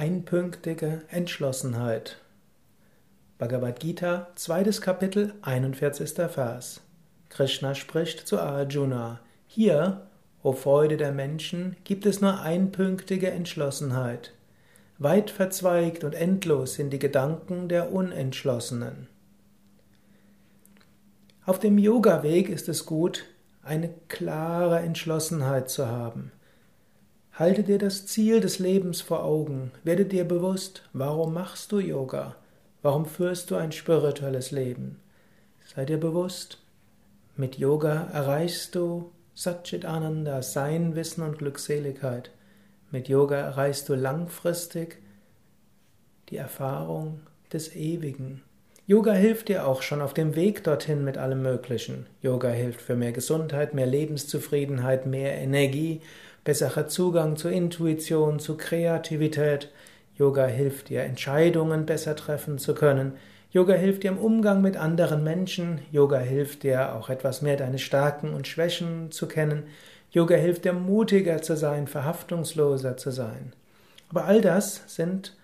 Einpünktige Entschlossenheit. Bhagavad Gita, zweites Kapitel, 41. Vers. Krishna spricht zu Arjuna. Hier, o Freude der Menschen, gibt es nur einpünktige Entschlossenheit. Weit verzweigt und endlos sind die Gedanken der Unentschlossenen. Auf dem Yoga-Weg ist es gut, eine klare Entschlossenheit zu haben. Halte dir das Ziel des Lebens vor Augen. Werde dir bewusst, warum machst du Yoga? Warum führst du ein spirituelles Leben? Sei dir bewusst, mit Yoga erreichst du Satchit Ananda, Sein, Wissen und Glückseligkeit. Mit Yoga erreichst du langfristig die Erfahrung des Ewigen. Yoga hilft dir auch schon auf dem Weg dorthin mit allem Möglichen. Yoga hilft für mehr Gesundheit, mehr Lebenszufriedenheit, mehr Energie, besserer Zugang zur Intuition, zu Kreativität. Yoga hilft dir, Entscheidungen besser treffen zu können. Yoga hilft dir im Umgang mit anderen Menschen. Yoga hilft dir auch etwas mehr deine Stärken und Schwächen zu kennen. Yoga hilft dir, mutiger zu sein, verhaftungsloser zu sein. Aber all das sind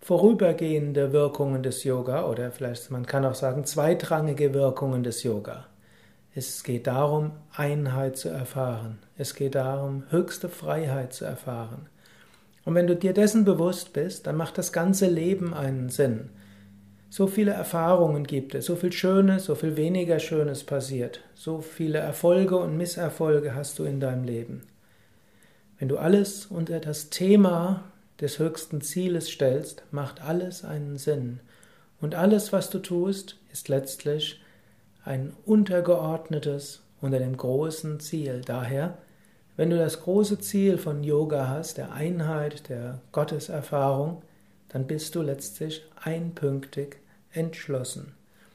vorübergehende Wirkungen des Yoga oder vielleicht man kann auch sagen zweitrangige Wirkungen des Yoga. Es geht darum, Einheit zu erfahren. Es geht darum, höchste Freiheit zu erfahren. Und wenn du dir dessen bewusst bist, dann macht das ganze Leben einen Sinn. So viele Erfahrungen gibt es, so viel Schönes, so viel weniger Schönes passiert, so viele Erfolge und Misserfolge hast du in deinem Leben. Wenn du alles unter das Thema des höchsten Zieles stellst, macht alles einen Sinn. Und alles, was du tust, ist letztlich ein untergeordnetes unter dem großen Ziel. Daher, wenn du das große Ziel von Yoga hast, der Einheit, der Gotteserfahrung, dann bist du letztlich einpünktig entschlossen.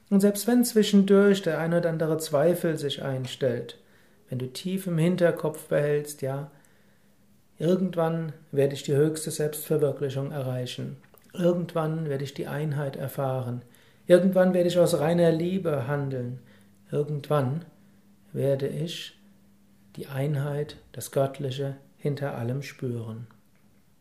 Und selbst wenn zwischendurch der ein oder andere Zweifel sich einstellt, wenn du tief im Hinterkopf behältst, ja, Irgendwann werde ich die höchste Selbstverwirklichung erreichen. Irgendwann werde ich die Einheit erfahren. Irgendwann werde ich aus reiner Liebe handeln. Irgendwann werde ich die Einheit, das Göttliche hinter allem spüren.